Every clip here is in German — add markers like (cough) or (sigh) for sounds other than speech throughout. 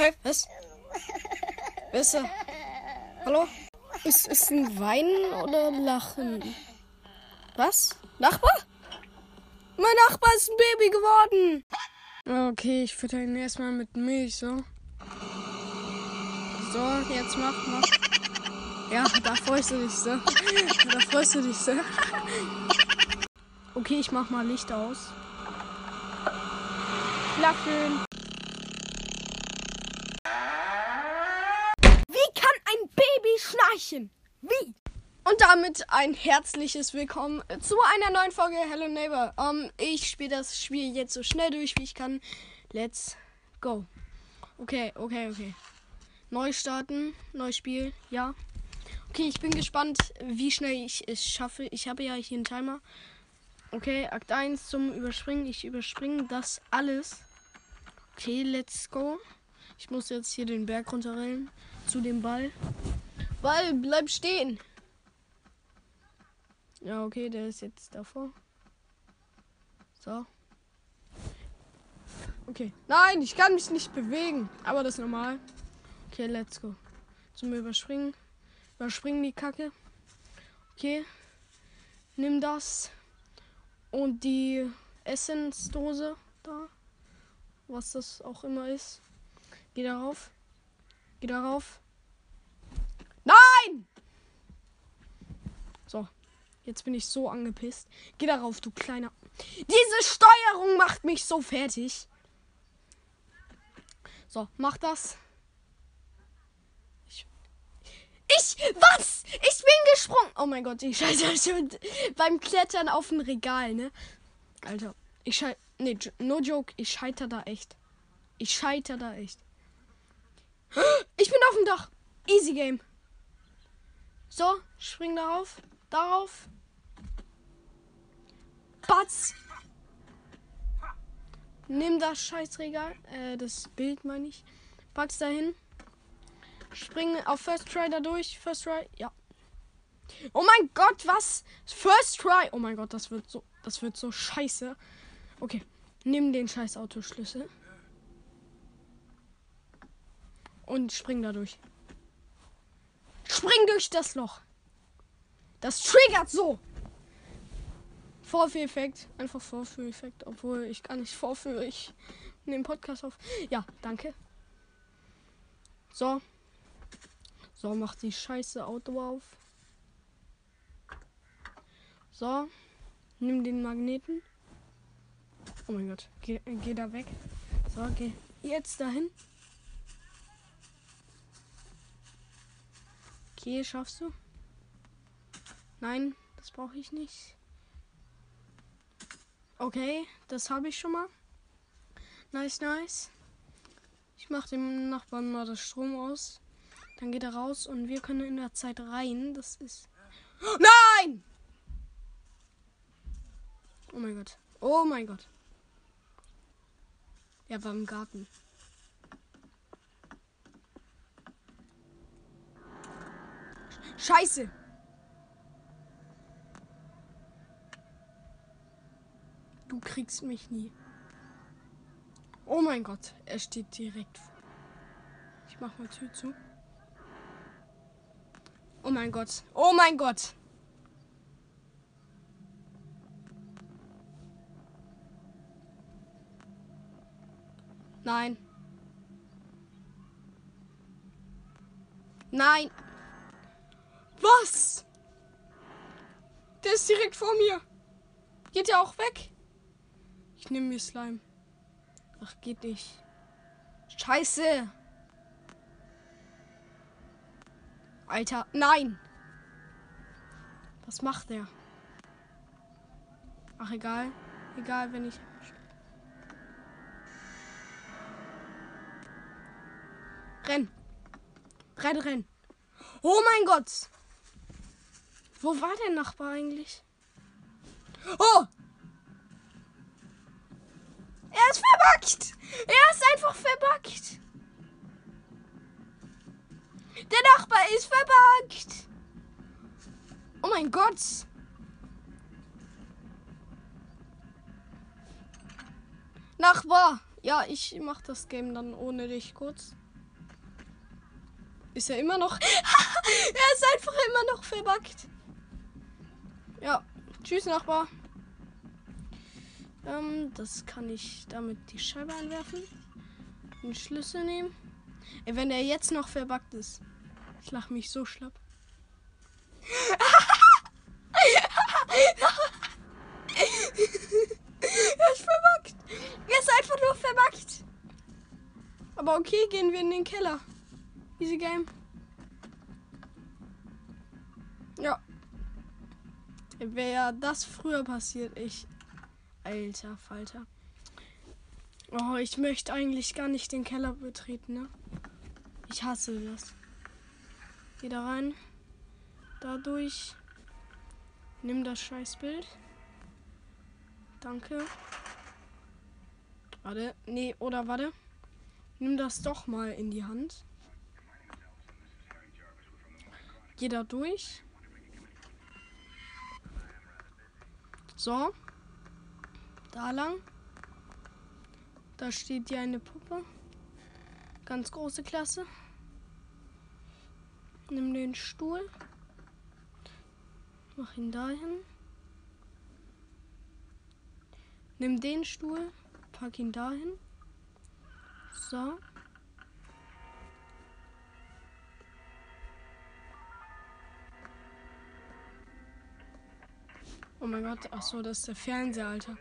Hä? Was? Wer ist da? Hallo? Ist es ein Weinen oder Lachen? Was? Nachbar? Mein Nachbar ist ein Baby geworden. Okay, ich fütter ihn erstmal mit Milch, so. So, jetzt mach, mach. Ja, da freust du dich so. Da freust du dich so. Okay, ich mach mal Licht aus. Schlafen. Wie kann ein Schnarchen? Wie? Und damit ein herzliches Willkommen zu einer neuen Folge Hello Neighbor. Um, ich spiele das Spiel jetzt so schnell durch, wie ich kann. Let's go. Okay, okay, okay. Neu starten, neues Spiel, ja. Okay, ich bin gespannt, wie schnell ich es schaffe. Ich habe ja hier einen Timer. Okay, Akt 1 zum Überspringen. Ich überspringe das alles. Okay, let's go. Ich muss jetzt hier den Berg runterrennen zu dem Ball. Ball, bleib stehen. Ja, okay, der ist jetzt davor. So. Okay. Nein, ich kann mich nicht bewegen. Aber das ist normal. Okay, let's go. Zum Überspringen. Überspringen die Kacke. Okay. Nimm das. Und die Essensdose da. Was das auch immer ist. Geh darauf. Geh darauf. Nein! So. Jetzt bin ich so angepisst. Geh darauf, du kleiner. Diese Steuerung macht mich so fertig. So, mach das. Ich. Ich. Was? Ich bin gesprungen. Oh mein Gott, ich scheiße (laughs) schon beim Klettern auf ein Regal, ne? Alter, ich scheiße. Nee, no joke, ich scheiter da echt. Ich scheiter da echt. (gasps) Ich bin auf dem Dach. Easy Game. So, spring darauf. Darauf. Batz. Nimm das Scheißregal. Äh, das Bild meine ich. Pack's dahin. Spring auf First Try da durch. First Try. Ja. Oh mein Gott, was? First Try. Oh mein Gott, das wird so. Das wird so scheiße. Okay. Nimm den scheiß Autoschlüssel. Und spring da durch. Spring durch das Loch. Das triggert so. Vorführeffekt. Einfach Vorführeffekt. Obwohl ich gar nicht vorführe. Ich nehme Podcast auf. Ja, danke. So. So, mach die scheiße Auto auf. So. Nimm den Magneten. Oh mein Gott. Geh, geh da weg. So, geh jetzt dahin. Okay, schaffst du? Nein, das brauche ich nicht. Okay, das habe ich schon mal. Nice, nice. Ich mache dem Nachbarn mal das Strom aus. Dann geht er raus und wir können in der Zeit rein. Das ist. (gasps) Nein! Oh mein Gott. Oh mein Gott. Er war im Garten. Scheiße. Du kriegst mich nie. Oh mein Gott, er steht direkt vor. Ich mach mal Tür zu. Oh mein Gott. Oh mein Gott. Nein. Nein. Was? Der ist direkt vor mir. Geht er auch weg? Ich nehme mir Slime. Ach, geht nicht. Scheiße. Alter, nein. Was macht der? Ach, egal. Egal, wenn ich. Renn. Renn, renn. Oh mein Gott. Wo war der Nachbar eigentlich? Oh! Er ist verbuggt! Er ist einfach verbuggt! Der Nachbar ist verbuggt! Oh mein Gott! Nachbar! Ja, ich mach das Game dann ohne dich kurz. Ist er immer noch. (laughs) er ist einfach immer noch verbuggt. Ja. Tschüss, Nachbar. Ähm, das kann ich damit die Scheibe einwerfen. Den Schlüssel nehmen. Ey, wenn er jetzt noch verbuggt ist. Ich lach mich so schlapp. (laughs) er ist verbuggt. Er ist einfach nur verbuggt. Aber okay, gehen wir in den Keller. Easy Game. Ja. Wäre das früher passiert, ich. Alter Falter. Oh, ich möchte eigentlich gar nicht den Keller betreten, ne? Ich hasse das. Geh da rein. Dadurch. Nimm das Scheißbild. Danke. Warte. Nee, oder warte. Nimm das doch mal in die Hand. Geh da durch. So. Da lang. Da steht hier eine Puppe. Ganz große Klasse. Nimm den Stuhl. Mach ihn dahin. Nimm den Stuhl. Pack ihn dahin. So. Oh mein Gott, ach so, das ist der Fernseher, Alter.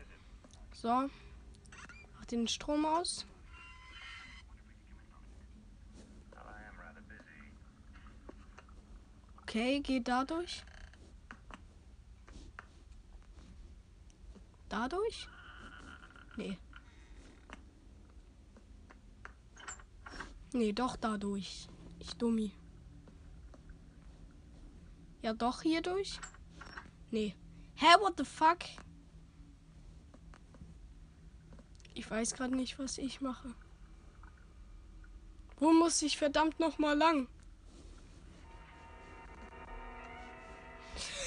So. Mach den Strom aus. Okay, geht dadurch. Dadurch? Nee. Nee, doch dadurch. Ich dummi. Ja, doch hier durch? Nee. Hä, what the fuck? Ich weiß gerade nicht, was ich mache. Wo muss ich verdammt noch mal lang?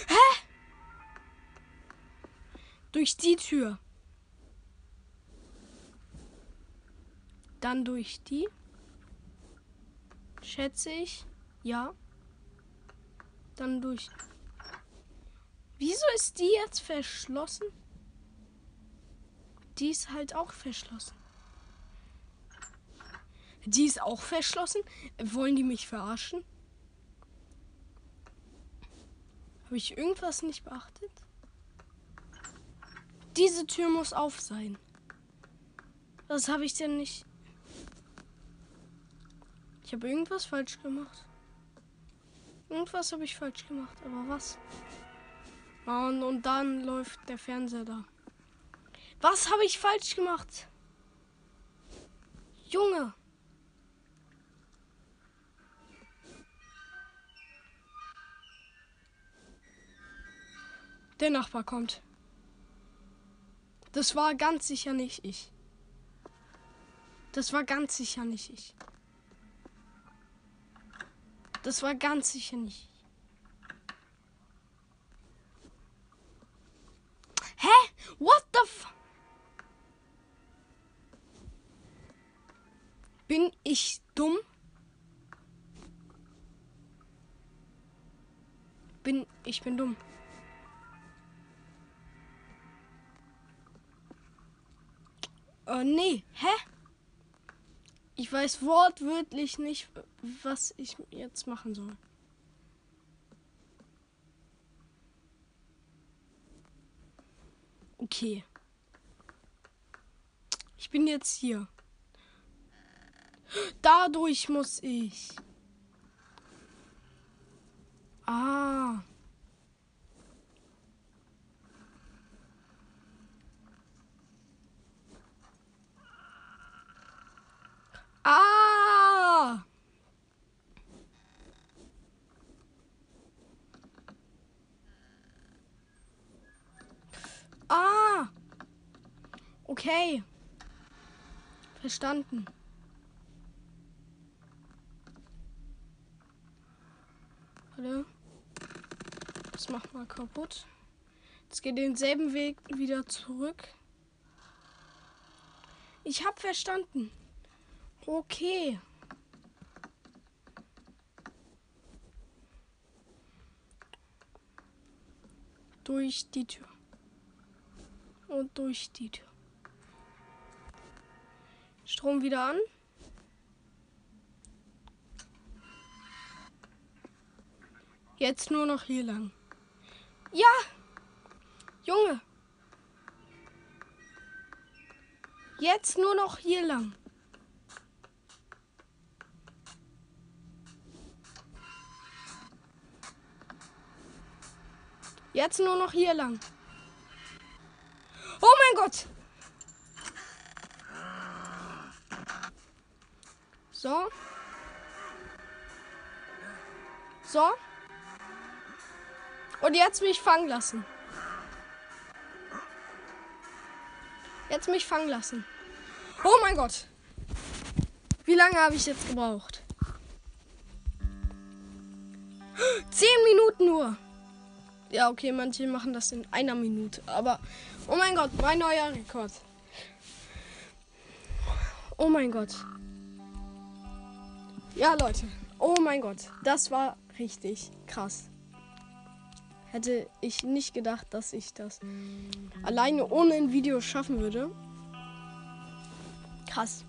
Hä? Durch die Tür. Dann durch die. Schätze ich. Ja. Dann durch Wieso ist die jetzt verschlossen? Die ist halt auch verschlossen. Die ist auch verschlossen? Wollen die mich verarschen? Habe ich irgendwas nicht beachtet? Diese Tür muss auf sein. Was habe ich denn nicht? Ich habe irgendwas falsch gemacht. Irgendwas habe ich falsch gemacht, aber was? Und, und dann läuft der Fernseher da. Was habe ich falsch gemacht? Junge. Der Nachbar kommt. Das war ganz sicher nicht ich. Das war ganz sicher nicht ich. Das war ganz sicher nicht. What the f... Bin ich dumm? Bin ich bin dumm. Äh, nee, hä? Ich weiß wortwörtlich nicht, was ich jetzt machen soll. Okay. Ich bin jetzt hier. Dadurch muss ich. Ah. Ah. Ah. Okay. Verstanden. Fackel. Das macht mal kaputt. Jetzt geht denselben Weg wieder zurück. Ich hab verstanden. Okay. Durch die Tür. Und durch die Tür. Strom wieder an. Jetzt nur noch hier lang. Ja! Junge! Jetzt nur noch hier lang. Jetzt nur noch hier lang. Oh mein Gott! So. So. Und jetzt mich fangen lassen. Jetzt mich fangen lassen. Oh mein Gott. Wie lange habe ich jetzt gebraucht? Zehn Minuten nur. Ja, okay, manche machen das in einer Minute. Aber, oh mein Gott, mein neuer Rekord. Oh mein Gott. Ja, Leute. Oh mein Gott. Das war richtig krass. Hätte ich nicht gedacht, dass ich das alleine ohne ein Video schaffen würde. Krass.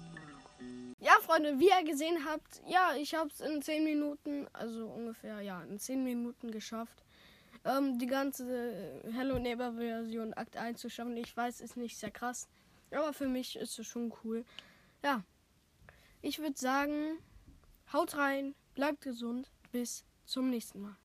Ja, Freunde, wie ihr gesehen habt, ja, ich habe es in 10 Minuten, also ungefähr, ja, in 10 Minuten geschafft, ähm, die ganze Hello Neighbor Version Akt 1 zu schaffen. Ich weiß, ist nicht sehr krass, aber für mich ist es schon cool. Ja, ich würde sagen, haut rein, bleibt gesund, bis zum nächsten Mal.